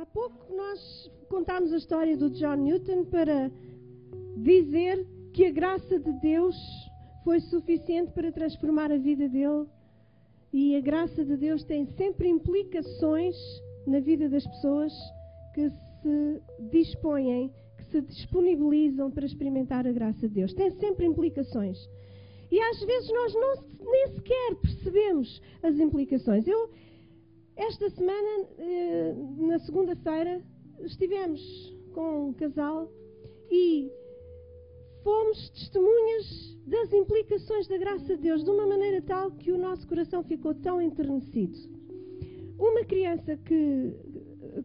há pouco nós contámos a história do John Newton para dizer que a graça de Deus foi suficiente para transformar a vida dele. E a graça de Deus tem sempre implicações na vida das pessoas que se dispõem, que se disponibilizam para experimentar a graça de Deus. Tem sempre implicações. E às vezes nós não, nem sequer percebemos as implicações. Eu, esta semana, eh, na segunda-feira, estivemos com um casal e fomos testemunhas das implicações da graça de Deus de uma maneira tal que o nosso coração ficou tão enternecido. Uma criança que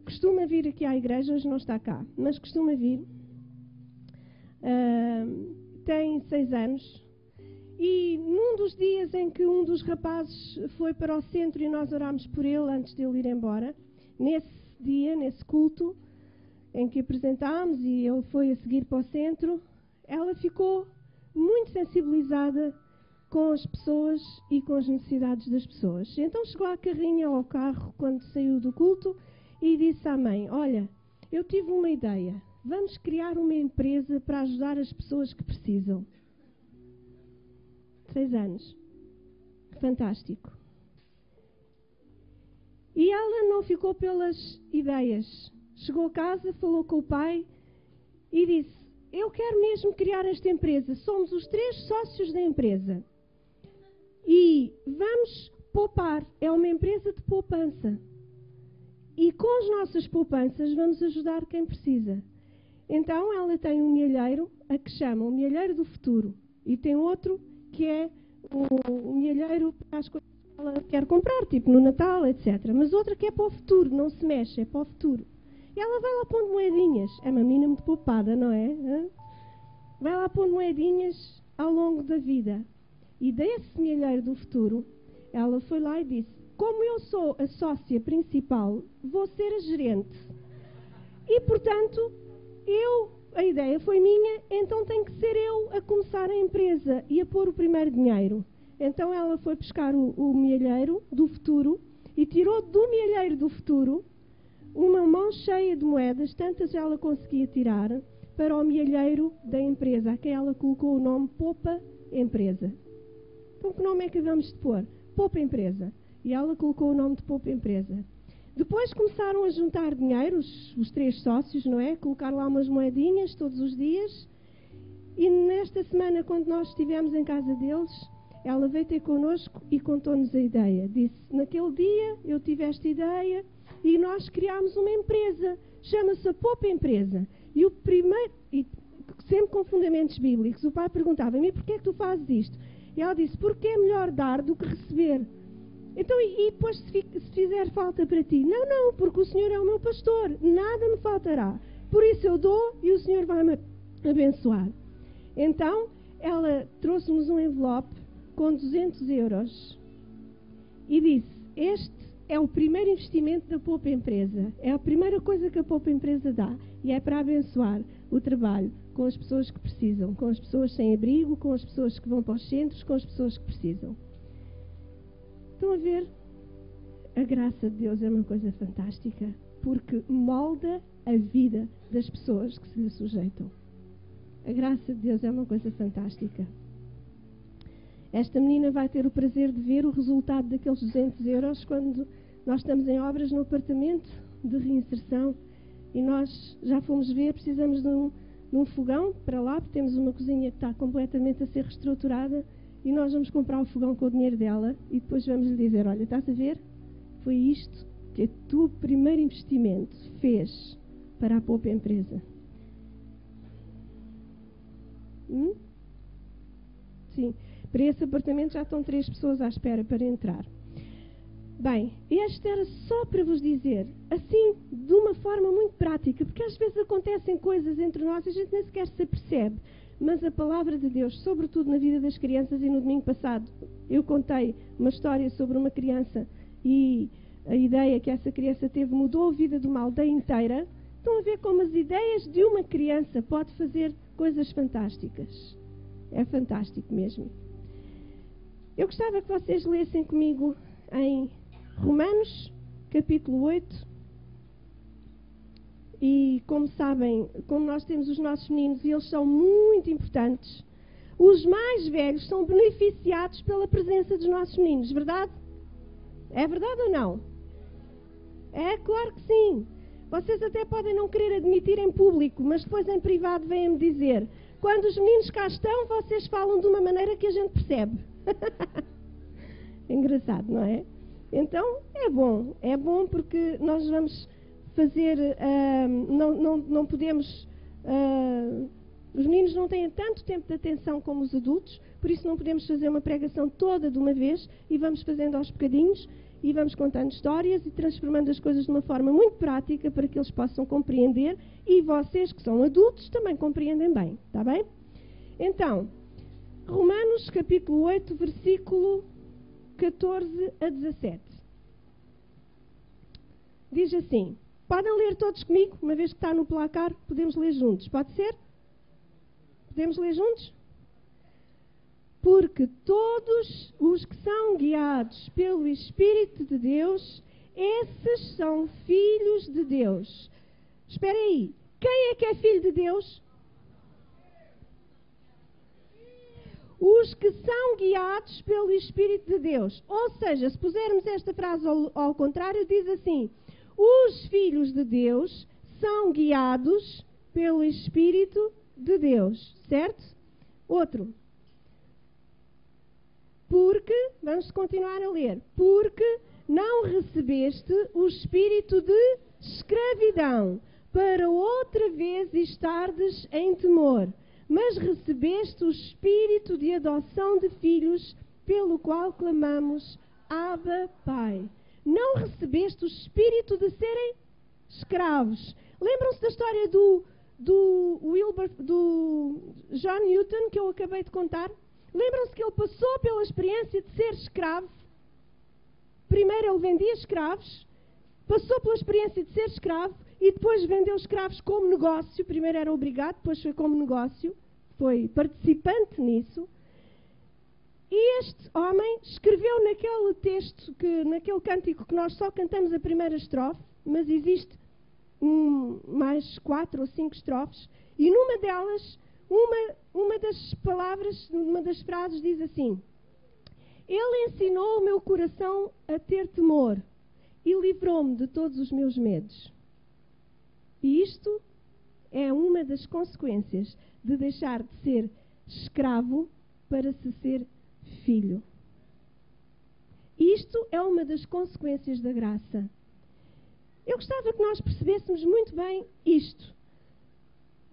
costuma vir aqui à igreja, hoje não está cá, mas costuma vir, uh, tem seis anos, e num dos dias em que um dos rapazes foi para o centro e nós orámos por ele antes de ele ir embora, nesse dia, nesse culto em que apresentámos e ele foi a seguir para o centro, ela ficou muito sensibilizada com as pessoas e com as necessidades das pessoas. Então chegou à carrinha ou ao carro quando saiu do culto e disse à mãe: Olha, eu tive uma ideia. Vamos criar uma empresa para ajudar as pessoas que precisam. Seis anos. Fantástico. E ela não ficou pelas ideias. Chegou a casa, falou com o pai e disse: Eu quero mesmo criar esta empresa. Somos os três sócios da empresa. E vamos poupar. É uma empresa de poupança. E com as nossas poupanças vamos ajudar quem precisa. Então ela tem um milheiro, a que chama o milheiro do futuro. E tem outro que é um, milheiro para as coisas que ela quer comprar, tipo no Natal, etc. Mas outra que é para o futuro, não se mexe, é para o futuro. E ela vai lá pondo moedinhas. É uma menina muito poupada, não é? Vai lá pondo moedinhas ao longo da vida. E desse milheiro do futuro, ela foi lá e disse: Como eu sou a sócia principal, vou ser a gerente. E portanto, eu a ideia foi minha, então tem que ser eu a começar a empresa e a pôr o primeiro dinheiro. Então ela foi buscar o, o mielheiro do futuro e tirou do mielheiro do futuro uma mão cheia de moedas, tantas ela conseguia tirar, para o mielheiro da empresa, a quem ela colocou o nome Popa Empresa. Então que nome é que vamos de pôr? Popa Empresa. E ela colocou o nome de Popa Empresa. Depois começaram a juntar dinheiro, os, os, três sócios, não é? Colocaram lá umas moedinhas todos os dias. E nesta semana, quando nós estivemos em casa deles, ela veio ter connosco e contou-nos a ideia. Disse: Naquele dia eu tive esta ideia e nós criámos uma empresa, chama-se a Poupa Empresa. E o primeiro, e sempre com fundamentos bíblicos, o pai perguntava-me: porquê é que tu fazes isto? E ela disse: porque é melhor dar do que receber. Então, e, e depois se, se fizer falta para ti? Não, não, porque o Senhor é o meu pastor, nada me faltará. Por isso eu dou e o Senhor vai me abençoar. Então, ela trouxe-nos um envelope com 200 euros e disse: Este é o primeiro investimento da Poupa Empresa. É a primeira coisa que a Poupa Empresa dá. E é para abençoar o trabalho com as pessoas que precisam, com as pessoas sem abrigo, com as pessoas que vão para os centros, com as pessoas que precisam. Estão a ver? A graça de Deus é uma coisa fantástica porque molda a vida das pessoas que se lhe sujeitam. A graça de Deus é uma coisa fantástica. Esta menina vai ter o prazer de ver o resultado daqueles 200 euros quando nós estamos em obras no apartamento de reinserção e nós já fomos ver, precisamos de um, de um fogão para lá, porque temos uma cozinha que está completamente a ser reestruturada e nós vamos comprar o fogão com o dinheiro dela e depois vamos lhe dizer: Olha, estás a ver? Foi isto que o teu primeiro investimento fez para a poupa empresa. Hum? Sim, para esse apartamento já estão três pessoas à espera para entrar. Bem, este era só para vos dizer, assim, de uma forma muito prática, porque às vezes acontecem coisas entre nós e a gente nem sequer se apercebe. Mas a palavra de Deus, sobretudo na vida das crianças, e no domingo passado eu contei uma história sobre uma criança e a ideia que essa criança teve mudou a vida de uma aldeia inteira. Estão a ver como as ideias de uma criança pode fazer coisas fantásticas. É fantástico mesmo. Eu gostava que vocês lessem comigo em Romanos, capítulo 8, e como sabem, como nós temos os nossos meninos e eles são muito importantes, os mais velhos são beneficiados pela presença dos nossos meninos, verdade? É verdade ou não? É claro que sim. Vocês até podem não querer admitir em público, mas depois em privado vêm-me dizer: quando os meninos cá estão, vocês falam de uma maneira que a gente percebe. Engraçado, não é? Então é bom, é bom porque nós vamos fazer, uh, não, não, não podemos. Uh, os meninos não têm tanto tempo de atenção como os adultos, por isso não podemos fazer uma pregação toda de uma vez e vamos fazendo aos bocadinhos e vamos contando histórias e transformando as coisas de uma forma muito prática para que eles possam compreender e vocês que são adultos também compreendem bem, está bem? Então, Romanos capítulo 8, versículo 14 a 17. Diz assim: Podem ler todos comigo, uma vez que está no placar, podemos ler juntos. Pode ser? Podemos ler juntos? Porque todos os que são guiados pelo Espírito de Deus, esses são filhos de Deus. Espera aí, quem é que é filho de Deus? Os que são guiados pelo Espírito de Deus. Ou seja, se pusermos esta frase ao, ao contrário, diz assim: Os filhos de Deus são guiados pelo Espírito de Deus. Certo? Outro. Porque, vamos continuar a ler, porque não recebeste o espírito de escravidão, para outra vez estardes em temor, mas recebeste o espírito de adoção de filhos, pelo qual clamamos, Abba, Pai. Não recebeste o espírito de serem escravos. Lembram-se da história do, do, Wilbur, do John Newton, que eu acabei de contar? Lembram-se que ele passou pela experiência de ser escravo. Primeiro ele vendia escravos, passou pela experiência de ser escravo e depois vendeu escravos como negócio. Primeiro era obrigado, depois foi como negócio. Foi participante nisso. E este homem escreveu naquele texto, que, naquele cântico que nós só cantamos a primeira estrofe, mas existe um, mais quatro ou cinco estrofes, e numa delas uma, uma das palavras, uma das frases diz assim: Ele ensinou o meu coração a ter temor e livrou-me de todos os meus medos. E isto é uma das consequências de deixar de ser escravo para se ser filho. Isto é uma das consequências da graça. Eu gostava que nós percebêssemos muito bem isto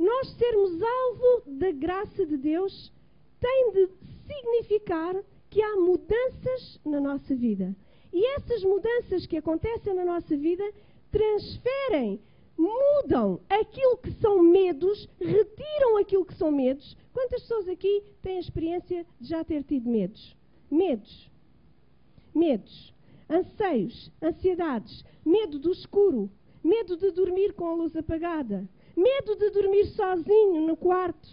nós sermos alvo da graça de Deus tem de significar que há mudanças na nossa vida. E essas mudanças que acontecem na nossa vida transferem, mudam aquilo que são medos, retiram aquilo que são medos. Quantas pessoas aqui têm a experiência de já ter tido medos? Medos. Medos. Anseios, ansiedades, medo do escuro, medo de dormir com a luz apagada, Medo de dormir sozinho no quarto,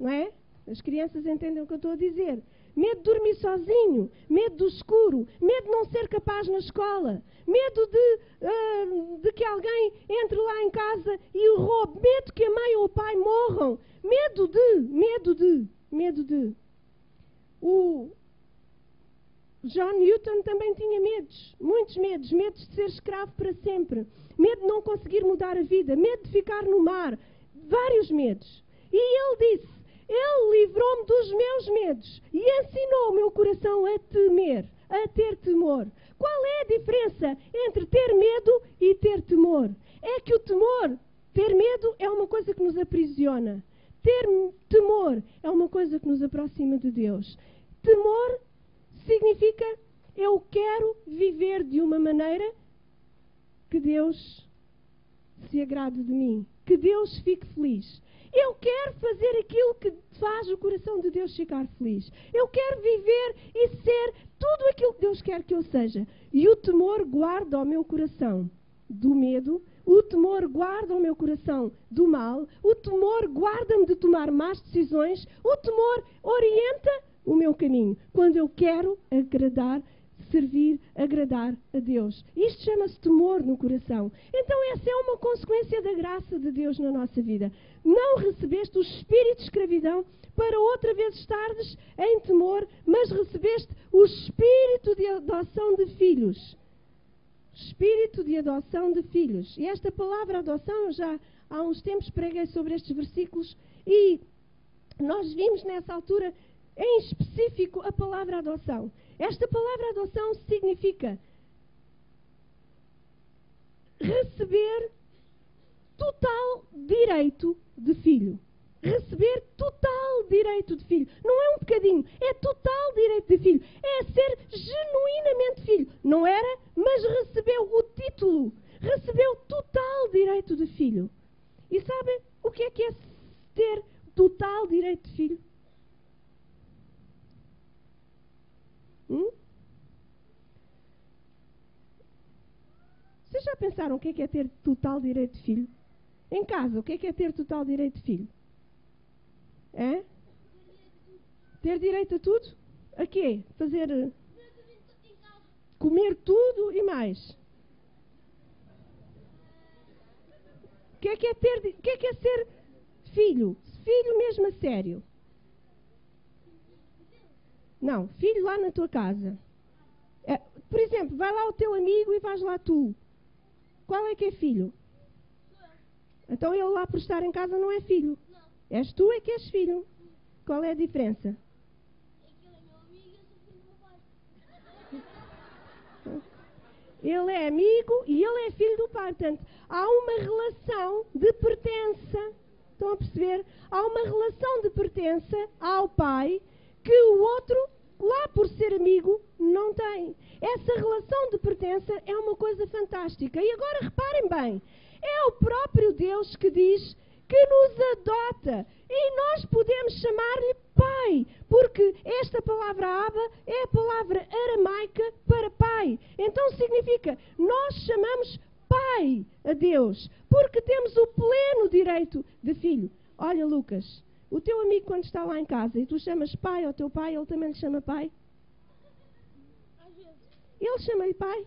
não é? As crianças entendem o que eu estou a dizer. Medo de dormir sozinho, medo do escuro, medo de não ser capaz na escola, medo de, uh, de que alguém entre lá em casa e o roube, medo que a mãe ou o pai morram, medo de, medo de, medo de. O John Newton também tinha medos, muitos medos, medos de ser escravo para sempre medo de não conseguir mudar a vida, medo de ficar no mar, vários medos. E ele disse: Ele livrou-me dos meus medos e ensinou o meu coração a temer, a ter temor. Qual é a diferença entre ter medo e ter temor? É que o temor, ter medo, é uma coisa que nos aprisiona. Ter temor é uma coisa que nos aproxima de Deus. Temor significa eu quero viver de uma maneira que Deus se agrade de mim, que Deus fique feliz. Eu quero fazer aquilo que faz o coração de Deus ficar feliz. Eu quero viver e ser tudo aquilo que Deus quer que eu seja. E o temor guarda o meu coração do medo, o temor guarda o meu coração do mal, o temor guarda-me de tomar más decisões, o temor orienta o meu caminho quando eu quero agradar servir, agradar a Deus. Isto chama-se temor no coração. Então, essa é uma consequência da graça de Deus na nossa vida. Não recebeste o espírito de escravidão para outra vez estares em temor, mas recebeste o espírito de adoção de filhos. Espírito de adoção de filhos. E esta palavra adoção, já há uns tempos preguei sobre estes versículos e nós vimos nessa altura em específico a palavra adoção. Esta palavra adoção significa receber total direito de filho. Receber total direito de filho. Não é um bocadinho, é total direito de filho. É ser genuinamente filho. Não era, mas recebeu o título. Recebeu total direito de filho. E sabem o que é que é ter total direito de filho? Hum? Vocês já pensaram o que é, que é ter total direito de filho? Em casa, o que é, que é ter total direito de filho? É? Ter direito a tudo? A quê? Fazer. Eh, comer tudo e mais. O que é que é ter. O que é que é ser filho? Filho mesmo a sério. Não, filho lá na tua casa. É, por exemplo, vai lá o teu amigo e vais lá tu. Qual é que é filho? Então ele lá por estar em casa não é filho. Não. És tu é que és filho. Qual é a diferença? Ele é amigo e ele é filho do pai. Portanto, há uma relação de pertença. Estão a perceber? Há uma relação de pertença ao pai que o outro, lá por ser amigo, não tem. Essa relação de pertença é uma coisa fantástica. E agora reparem bem: é o próprio Deus que diz que nos adota e nós podemos chamar-lhe pai, porque esta palavra Aba é a palavra aramaica para pai. Então significa nós chamamos pai a Deus, porque temos o pleno direito de filho. Olha, Lucas, o teu amigo, quando está lá em casa e tu chamas pai ao teu pai, ele também lhe chama pai? Ele chama-lhe pai?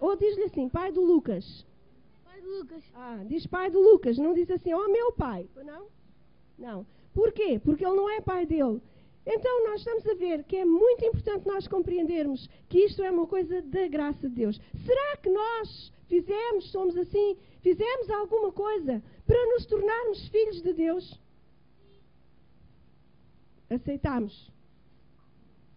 Ou diz-lhe assim, pai do Lucas? Pai do Lucas. Ah, diz pai do Lucas, não diz assim, ó oh, meu pai. Não? Não. Porquê? Porque ele não é pai dele. Então nós estamos a ver que é muito importante nós compreendermos que isto é uma coisa da graça de Deus. Será que nós fizemos, somos assim, fizemos alguma coisa para nos tornarmos filhos de Deus? Aceitámos.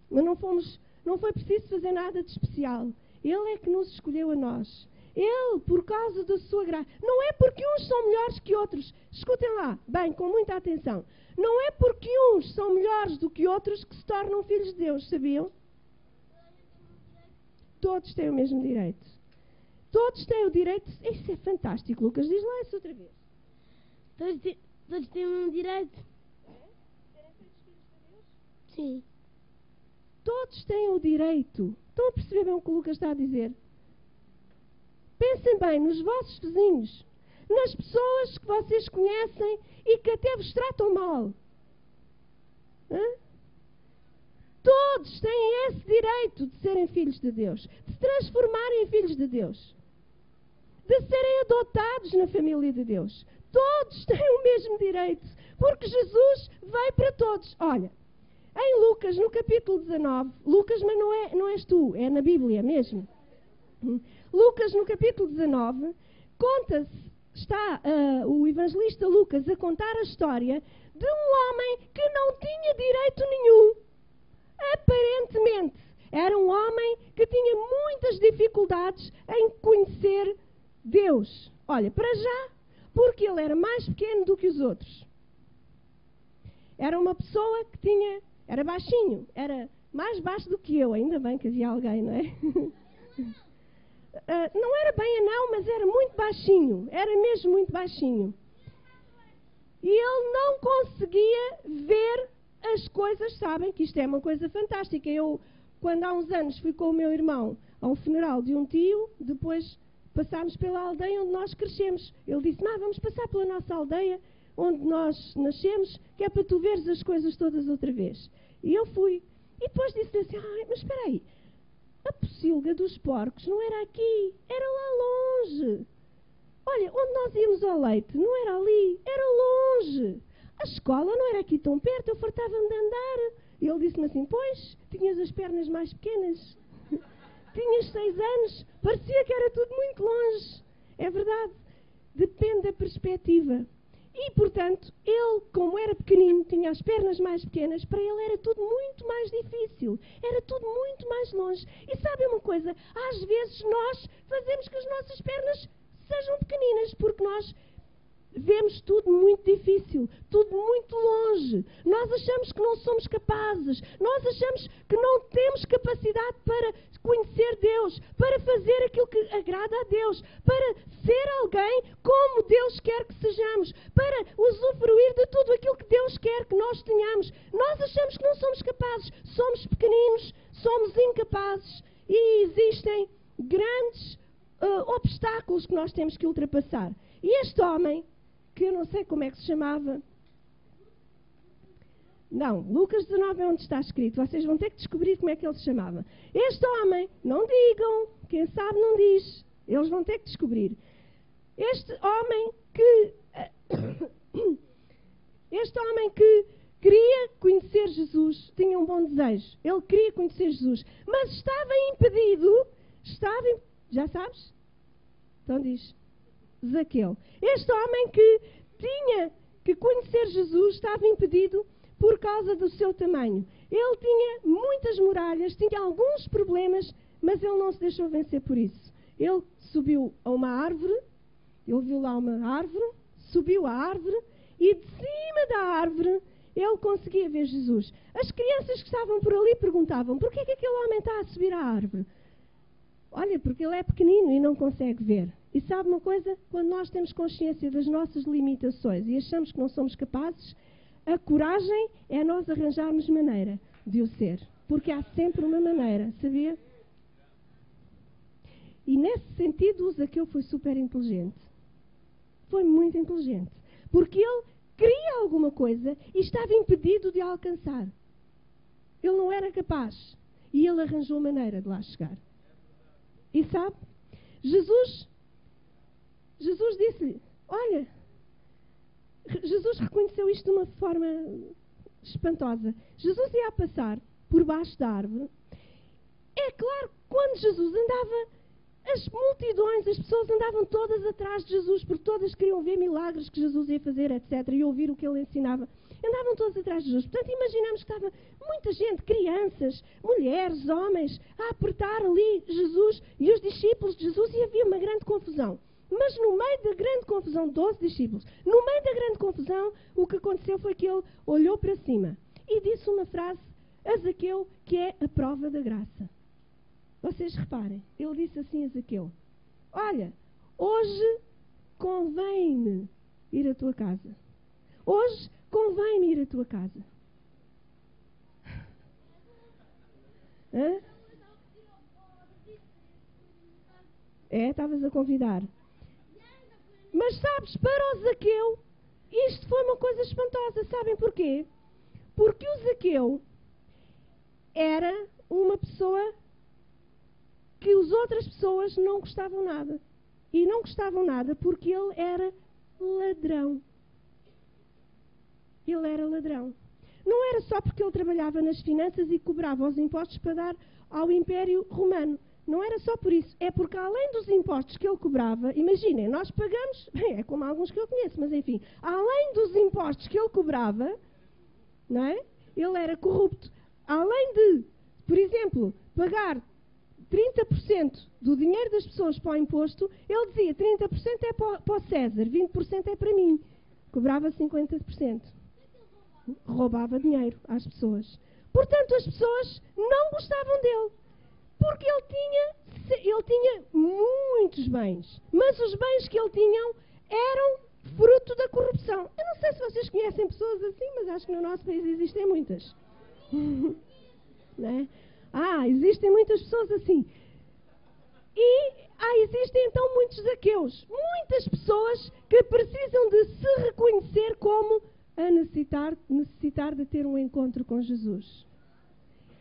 Mas não fomos, não foi preciso fazer nada de especial. Ele é que nos escolheu a nós. Ele, por causa da sua graça. Não é porque uns são melhores que outros. Escutem lá, bem, com muita atenção. Não é porque uns são melhores do que outros que se tornam filhos de Deus, sabiam? Todos têm o mesmo direito. Todos têm o direito. Isso é fantástico, Lucas. Diz lá isso outra vez. Todos, todos têm o mesmo direito Sim. Todos têm o direito. Estão a perceber bem o que o Lucas está a dizer? Pensem bem nos vossos vizinhos, nas pessoas que vocês conhecem e que até vos tratam mal. Hã? Todos têm esse direito de serem filhos de Deus, de se transformarem em filhos de Deus, de serem adotados na família de Deus. Todos têm o mesmo direito, porque Jesus veio para todos. Olha, em Lucas, no capítulo 19, Lucas, mas não, é, não és tu, é na Bíblia mesmo. Lucas, no capítulo 19, conta-se, está uh, o evangelista Lucas a contar a história de um homem que não tinha direito nenhum. Aparentemente, era um homem que tinha muitas dificuldades em conhecer Deus. Olha, para já, porque ele era mais pequeno do que os outros. Era uma pessoa que tinha era baixinho, era mais baixo do que eu, ainda bem que havia alguém, não é? uh, não era bem anão, mas era muito baixinho, era mesmo muito baixinho. E ele não conseguia ver as coisas, sabem que isto é uma coisa fantástica. Eu, quando há uns anos fui com o meu irmão a um funeral de um tio, depois passámos pela aldeia onde nós crescemos. Ele disse: Má, vamos passar pela nossa aldeia onde nós nascemos, que é para tu veres as coisas todas outra vez. E eu fui. E depois disse-lhe assim, ah, mas espera aí, a pocilga dos porcos não era aqui, era lá longe. Olha, onde nós íamos ao leite não era ali, era longe. A escola não era aqui tão perto, eu fartava-me de andar. E ele disse-me assim: Pois, tinhas as pernas mais pequenas. tinhas seis anos, parecia que era tudo muito longe. É verdade. Depende da perspectiva. E, portanto, ele, como era pequenino, tinha as pernas mais pequenas, para ele era tudo muito mais difícil, era tudo muito mais longe. E sabe uma coisa? Às vezes nós fazemos que as nossas pernas sejam pequeninas, porque nós vemos tudo muito difícil, tudo muito longe. Nós achamos que não somos capazes, nós achamos que não temos capacidade para conhecer Deus, para fazer aquilo que agrada a Deus, para ser alguém como Deus quer que sejamos, para usufruir de tudo aquilo que Deus quer que nós tenhamos. Nós achamos que não somos capazes, somos pequeninos, somos incapazes e existem grandes uh, obstáculos que nós temos que ultrapassar. E este homem, que eu não sei como é que se chamava, não, Lucas 19 é onde está escrito. Vocês vão ter que descobrir como é que ele se chamava. Este homem, não digam, quem sabe não diz. Eles vão ter que descobrir. Este homem que. Este homem que queria conhecer Jesus, tinha um bom desejo. Ele queria conhecer Jesus, mas estava impedido. Estava. Já sabes? Então diz. Zaqueu. Este homem que tinha que conhecer Jesus estava impedido por causa do seu tamanho. Ele tinha muitas muralhas, tinha alguns problemas, mas ele não se deixou vencer por isso. Ele subiu a uma árvore, ele viu lá uma árvore, subiu a árvore e de cima da árvore ele conseguia ver Jesus. As crianças que estavam por ali perguntavam: por que, é que aquele homem está a subir a árvore? Olha, porque ele é pequenino e não consegue ver. E sabe uma coisa? Quando nós temos consciência das nossas limitações e achamos que não somos capazes, a coragem é nós arranjarmos maneira de o ser. Porque há sempre uma maneira, sabia? E nesse sentido, o Zaqueu foi super inteligente. Foi muito inteligente. Porque ele queria alguma coisa e estava impedido de alcançar. Ele não era capaz. E ele arranjou maneira de lá chegar. E sabe? Jesus, Jesus disse-lhe: Olha, Jesus reconheceu isto de uma forma espantosa. Jesus ia passar por baixo da árvore. É claro, quando Jesus andava, as multidões, as pessoas andavam todas atrás de Jesus, porque todas queriam ver milagres que Jesus ia fazer, etc., e ouvir o que ele ensinava. Andavam todas atrás de Jesus. Portanto, imaginamos que estava muita gente, crianças, mulheres, homens, a apertar ali Jesus e os discípulos de Jesus, e havia uma grande confusão. Mas no meio da grande confusão, 12 discípulos, no meio da grande confusão, o que aconteceu foi que ele olhou para cima e disse uma frase a Zaqueu que é a prova da graça. Vocês reparem, ele disse assim a Zaqueu: Olha, hoje convém-me ir à tua casa. Hoje convém-me ir à tua casa. Hã? É, estavas a convidar. Mas sabes, para o Zaqueu, isto foi uma coisa espantosa. Sabem porquê? Porque o Zaqueu era uma pessoa que as outras pessoas não gostavam nada. E não gostavam nada porque ele era ladrão. Ele era ladrão. Não era só porque ele trabalhava nas finanças e cobrava os impostos para dar ao Império Romano não era só por isso, é porque além dos impostos que ele cobrava, imaginem, nós pagamos, é como alguns que eu conheço, mas enfim, além dos impostos que ele cobrava, não é? Ele era corrupto. Além de, por exemplo, pagar 30% do dinheiro das pessoas para o imposto, ele dizia 30% é para o César, 20% é para mim. Cobrava 50%. Roubava dinheiro às pessoas. Portanto, as pessoas não gostavam dele. Porque ele tinha, ele tinha muitos bens. Mas os bens que ele tinha eram fruto da corrupção. Eu não sei se vocês conhecem pessoas assim, mas acho que no nosso país existem muitas. né? Ah, existem muitas pessoas assim. E ah, existem então muitos aqueus. Muitas pessoas que precisam de se reconhecer como a necessitar, necessitar de ter um encontro com Jesus.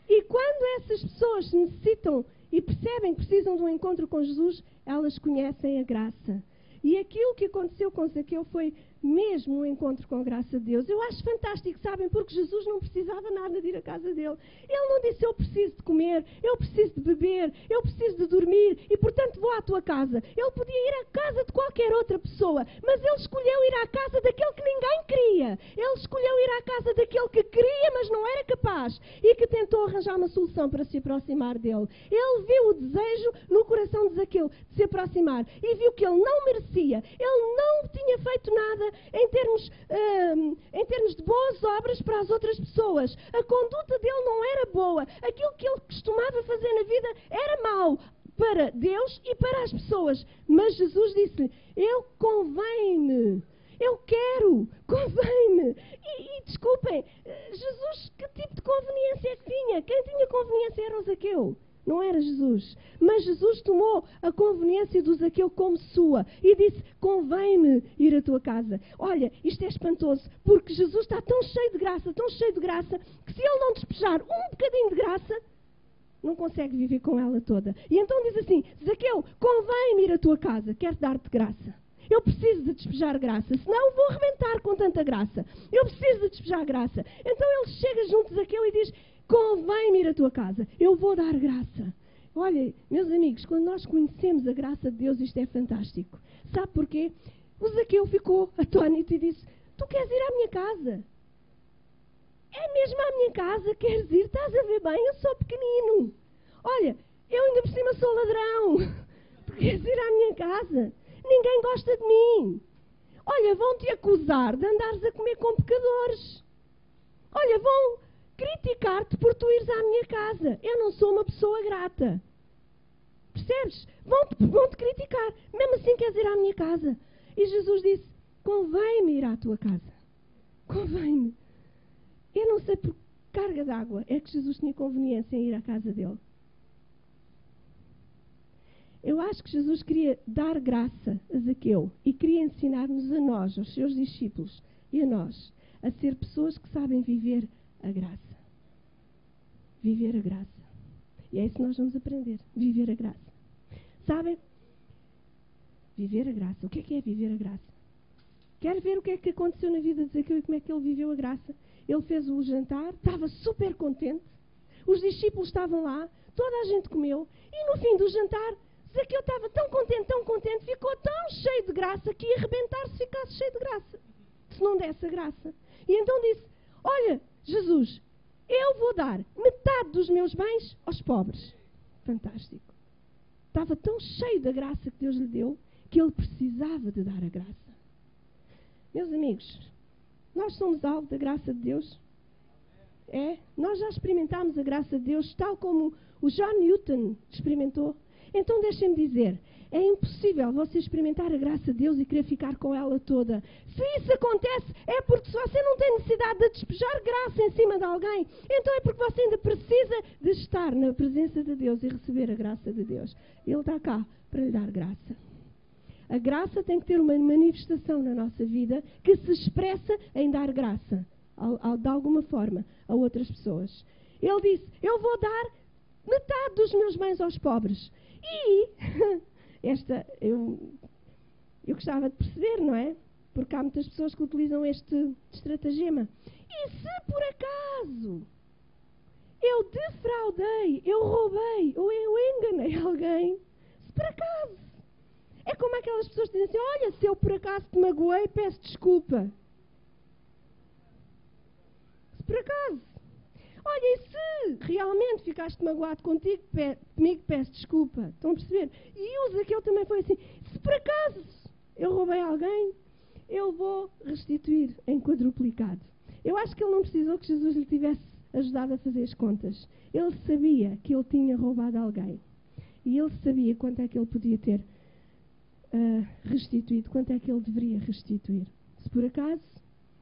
E quando essas pessoas necessitam e percebem que precisam de um encontro com Jesus, elas conhecem a graça. E aquilo que aconteceu com Zaqueu foi mesmo um encontro com a graça de Deus. Eu acho fantástico, sabem, porque Jesus não precisava nada de ir à casa dele. Ele não disse: Eu preciso de comer, eu preciso de beber, eu preciso de dormir e, portanto, vou à tua casa. Ele podia ir à casa de qualquer outra pessoa, mas ele escolheu ir à casa daquele que ninguém queria. Ele escolheu ir à casa daquele que queria, mas não era capaz e que tentou arranjar uma solução para se aproximar dele. Ele viu o desejo no coração de Zaqueu de se aproximar e viu que ele não merecia, ele não tinha feito nada em termos, hum, em termos de boas obras para as outras pessoas. A conduta dele não era boa. Aquilo que ele costumava fazer na vida era mau para Deus e para as pessoas. Mas Jesus disse-lhe: Eu convém-me. Eu quero, convém-me. E, e, desculpem, Jesus, que tipo de conveniência é que tinha? Quem tinha conveniência era o Zaqueu não era Jesus. Mas Jesus tomou a conveniência do Zaqueu como sua e disse: Convém-me ir à tua casa. Olha, isto é espantoso, porque Jesus está tão cheio de graça, tão cheio de graça, que se ele não despejar um bocadinho de graça, não consegue viver com ela toda. E então diz assim: Zaqueu, convém-me ir à tua casa, quero dar-te graça. Eu preciso de despejar graça, senão vou arrebentar com tanta graça. Eu preciso de despejar graça. Então ele chega junto de Zaqueu e diz: convém-me ir à tua casa, eu vou dar graça. Olha, meus amigos, quando nós conhecemos a graça de Deus, isto é fantástico. Sabe porquê? O Zaqueu ficou atónito e disse: Tu queres ir à minha casa? É mesmo à minha casa? Queres ir? Estás a ver bem? Eu sou pequenino. Olha, eu ainda por cima sou ladrão. Tu queres ir à minha casa? Ninguém gosta de mim. Olha, vão-te acusar de andares a comer com pecadores. Olha, vão criticar-te por tu ires à minha casa. Eu não sou uma pessoa grata. Percebes? Vão-te vão criticar. Mesmo assim queres ir à minha casa. E Jesus disse: Convém-me ir à tua casa. Convém-me. Eu não sei por carga d'água é que Jesus tinha conveniência em ir à casa dele. Eu acho que Jesus queria dar graça a Zaqueu e queria ensinar-nos a nós, aos seus discípulos e a nós, a ser pessoas que sabem viver a graça. Viver a graça. E é isso que nós vamos aprender. Viver a graça. Sabem? Viver a graça. O que é que é viver a graça? Quer ver o que é que aconteceu na vida de Zaqueu e como é que ele viveu a graça? Ele fez o jantar, estava super contente. Os discípulos estavam lá, toda a gente comeu. E no fim do jantar, Zaqueu estava tão contente, tão contente, ficou tão cheio de graça que ia arrebentar se ficasse cheio de graça. Se não desse a graça. E então disse: Olha, Jesus, eu vou dar metade dos meus bens aos pobres. Fantástico. Estava tão cheio da graça que Deus lhe deu que ele precisava de dar a graça. Meus amigos, nós somos alvo da graça de Deus. É, nós já experimentámos a graça de Deus tal como o John Newton experimentou. Então deixem-me dizer, é impossível você experimentar a graça de Deus e querer ficar com ela toda. Se isso acontece, é porque se você não tem necessidade de despejar graça em cima de alguém, então é porque você ainda precisa de estar na presença de Deus e receber a graça de Deus. Ele está cá para lhe dar graça. A graça tem que ter uma manifestação na nossa vida que se expressa em dar graça, de alguma forma, a outras pessoas. Ele disse: Eu vou dar metade dos meus bens aos pobres. E esta, eu, eu gostava de perceber, não é? Porque há muitas pessoas que utilizam este estratagema. E se por acaso eu defraudei, eu roubei ou eu enganei alguém, se por acaso. É como aquelas pessoas que dizem assim: Olha, se eu por acaso te magoei, peço desculpa. Se por acaso. Olha, e se realmente ficaste magoado contigo, pe comigo, peço desculpa. Estão a perceber? E o Zaqueu também foi assim. Se por acaso eu roubei alguém, eu vou restituir em quadruplicado. Eu acho que ele não precisou que Jesus lhe tivesse ajudado a fazer as contas. Ele sabia que ele tinha roubado alguém. E ele sabia quanto é que ele podia ter uh, restituído, quanto é que ele deveria restituir. Se por acaso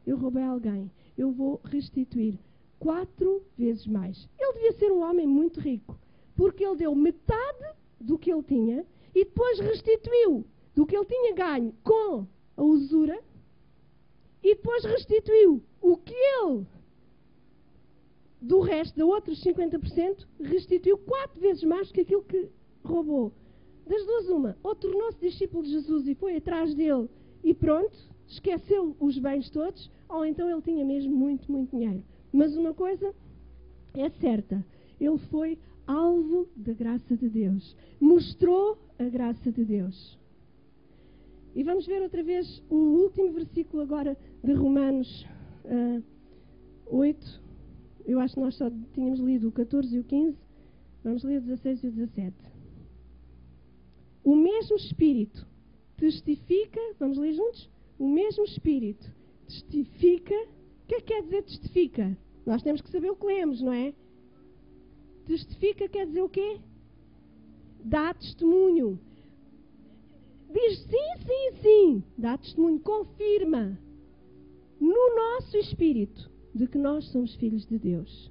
eu roubei alguém, eu vou restituir quatro vezes mais. Ele devia ser um homem muito rico, porque ele deu metade do que ele tinha e depois restituiu do que ele tinha ganho com a usura e depois restituiu o que ele do resto, da outros 50%, restituiu quatro vezes mais que aquilo que roubou. Das duas, uma, ou tornou-se discípulo de Jesus e foi atrás dele e pronto, esqueceu os bens todos, ou então ele tinha mesmo muito, muito dinheiro. Mas uma coisa é certa, ele foi alvo da graça de Deus, mostrou a graça de Deus. E vamos ver outra vez o último versículo agora de Romanos uh, ah, 8. Eu acho que nós só tínhamos lido o 14 e o 15. Vamos ler o 16 e o 17. O mesmo Espírito testifica, vamos ler juntos? O mesmo Espírito testifica. O que é que quer dizer testifica? Nós temos que saber o que lemos, não é? Testifica quer dizer o quê? Dá testemunho. Diz sim, sim, sim. Dá testemunho, confirma no nosso espírito de que nós somos filhos de Deus.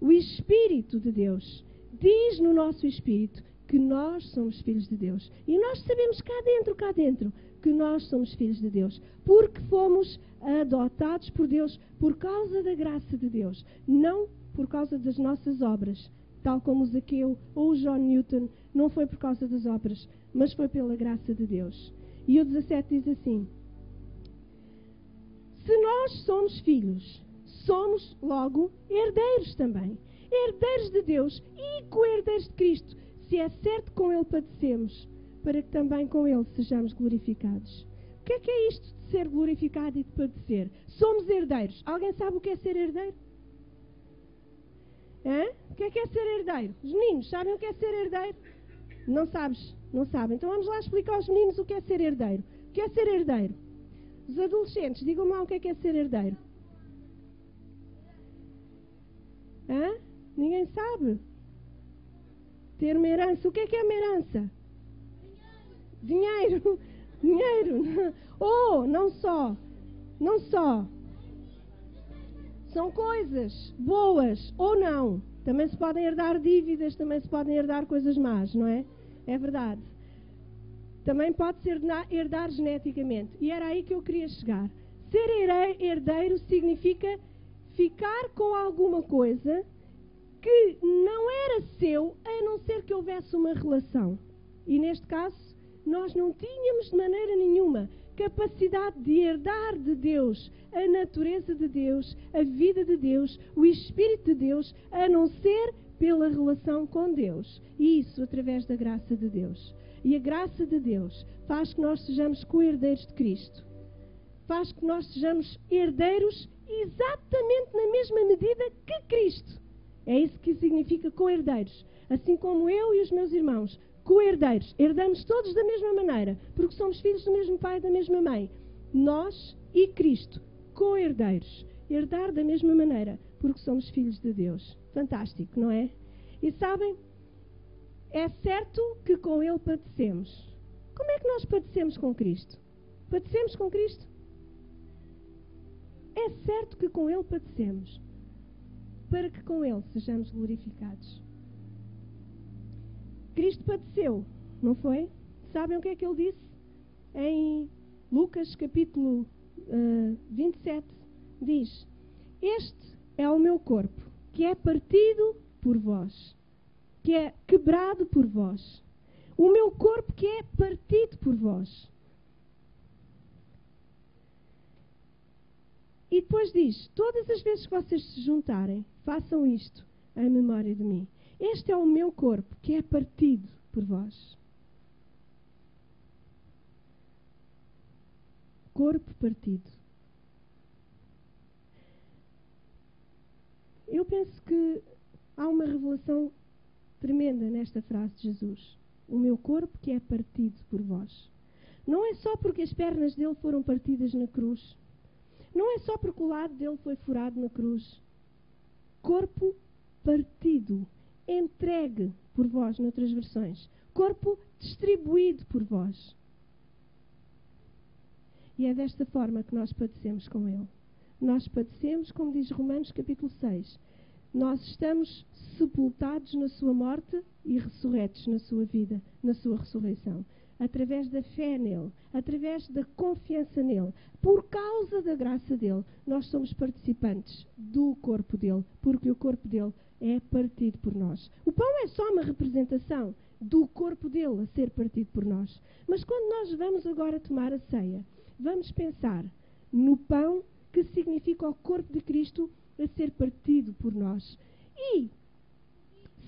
O Espírito de Deus diz no nosso espírito que nós somos filhos de Deus. E nós sabemos cá dentro, cá dentro, que nós somos filhos de Deus, porque fomos adotados por Deus por causa da graça de Deus, não por causa das nossas obras, tal como o Zaqueu ou o John Newton, não foi por causa das obras, mas foi pela graça de Deus. E o 17 diz assim: Se nós somos filhos, somos logo herdeiros também, herdeiros de Deus e co-herdeiros de Cristo, se é certo com Ele padecemos, para que também com Ele sejamos glorificados. O que é que é isto de ser glorificado e de padecer? Somos herdeiros. Alguém sabe o que é ser herdeiro? Hã? O que é que é ser herdeiro? Os meninos sabem o que é ser herdeiro? Não sabes? Não sabem. Então vamos lá explicar aos meninos o que é ser herdeiro. O que é ser herdeiro? Os adolescentes, digam-me lá o que é que é ser herdeiro. Hã? Ninguém sabe. Ter uma herança. O que é que é uma herança? Dinheiro. Dinheiro. Oh, não só. Não só. São coisas boas ou não. Também se podem herdar dívidas, também se podem herdar coisas más, não é? É verdade. Também pode ser herdar geneticamente. E era aí que eu queria chegar. Ser herdeiro significa ficar com alguma coisa que não era seu, a não ser que houvesse uma relação. E neste caso, nós não tínhamos de maneira nenhuma capacidade de herdar de Deus a natureza de Deus, a vida de Deus, o Espírito de Deus, a não ser pela relação com Deus. E isso através da graça de Deus. E a graça de Deus faz que nós sejamos co-herdeiros de Cristo. Faz que nós sejamos herdeiros exatamente na mesma medida que Cristo. É isso que significa co-herdeiros. Assim como eu e os meus irmãos, co-herdeiros, herdamos todos da mesma maneira, porque somos filhos do mesmo pai e da mesma mãe. Nós e Cristo, co-herdeiros, herdar da mesma maneira, porque somos filhos de Deus. Fantástico, não é? E sabem, é certo que com Ele padecemos. Como é que nós padecemos com Cristo? Padecemos com Cristo? É certo que com Ele padecemos, para que com Ele sejamos glorificados. Cristo padeceu, não foi? Sabem o que é que ele disse? Em Lucas capítulo uh, 27, diz: Este é o meu corpo, que é partido por vós, que é quebrado por vós. O meu corpo que é partido por vós. E depois diz: Todas as vezes que vocês se juntarem, façam isto em memória de mim. Este é o meu corpo que é partido por vós. Corpo partido. Eu penso que há uma revelação tremenda nesta frase de Jesus. O meu corpo que é partido por vós. Não é só porque as pernas dele foram partidas na cruz não é só porque o lado dele foi furado na cruz. Corpo partido, entregue por vós, noutras versões. Corpo distribuído por vós. E é desta forma que nós padecemos com Ele. Nós padecemos, como diz Romanos capítulo 6. Nós estamos sepultados na sua morte e ressurretos na sua vida, na sua ressurreição. Através da fé nele, através da confiança nele, por causa da graça dele, nós somos participantes do corpo dele, porque o corpo dele é partido por nós. O pão é só uma representação do corpo dele a ser partido por nós. Mas quando nós vamos agora tomar a ceia, vamos pensar no pão que significa o corpo de Cristo a ser partido por nós. E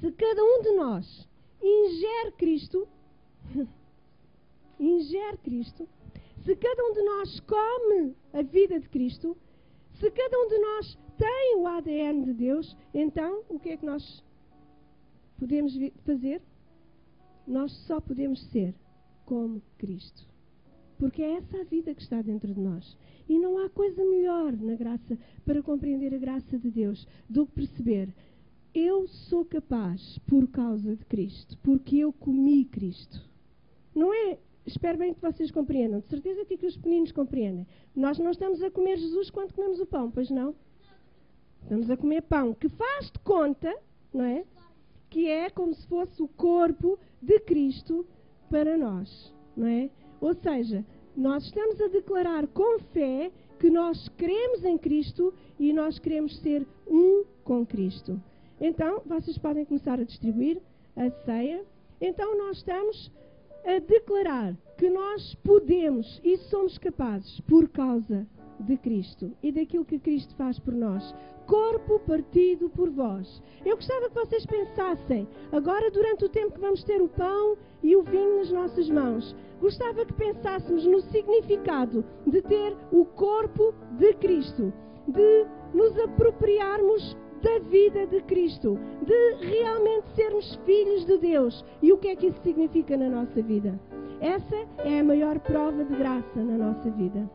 se cada um de nós ingere Cristo, ingere Cristo, se cada um de nós come a vida de Cristo, se cada um de nós tem o ADN de Deus, então o que é que nós podemos fazer? Nós só podemos ser como Cristo. Porque é essa a vida que está dentro de nós. E não há coisa melhor na graça para compreender a graça de Deus do que perceber eu sou capaz por causa de Cristo, porque eu comi Cristo. Não é espero bem que vocês compreendam. De certeza que, que os meninos compreendem. Nós não estamos a comer Jesus quando comemos o pão, pois não? Estamos a comer pão que faz de conta, não é? Que é como se fosse o corpo de Cristo para nós, não é? Ou seja, nós estamos a declarar com fé que nós cremos em Cristo e nós queremos ser um com Cristo. Então, vocês podem começar a distribuir a ceia. Então, nós estamos a declarar que nós podemos e somos capazes, por causa de Cristo e daquilo que Cristo faz por nós. Corpo partido por vós. Eu gostava que vocês pensassem, agora durante o tempo que vamos ter o pão e o vinho nas nossas mãos, gostava que pensássemos no significado de ter o corpo de Cristo, de nos apropriarmos da vida de Cristo, de realmente sermos filhos de Deus. E o que é que isso significa na nossa vida? Essa é a maior prova de graça na nossa vida.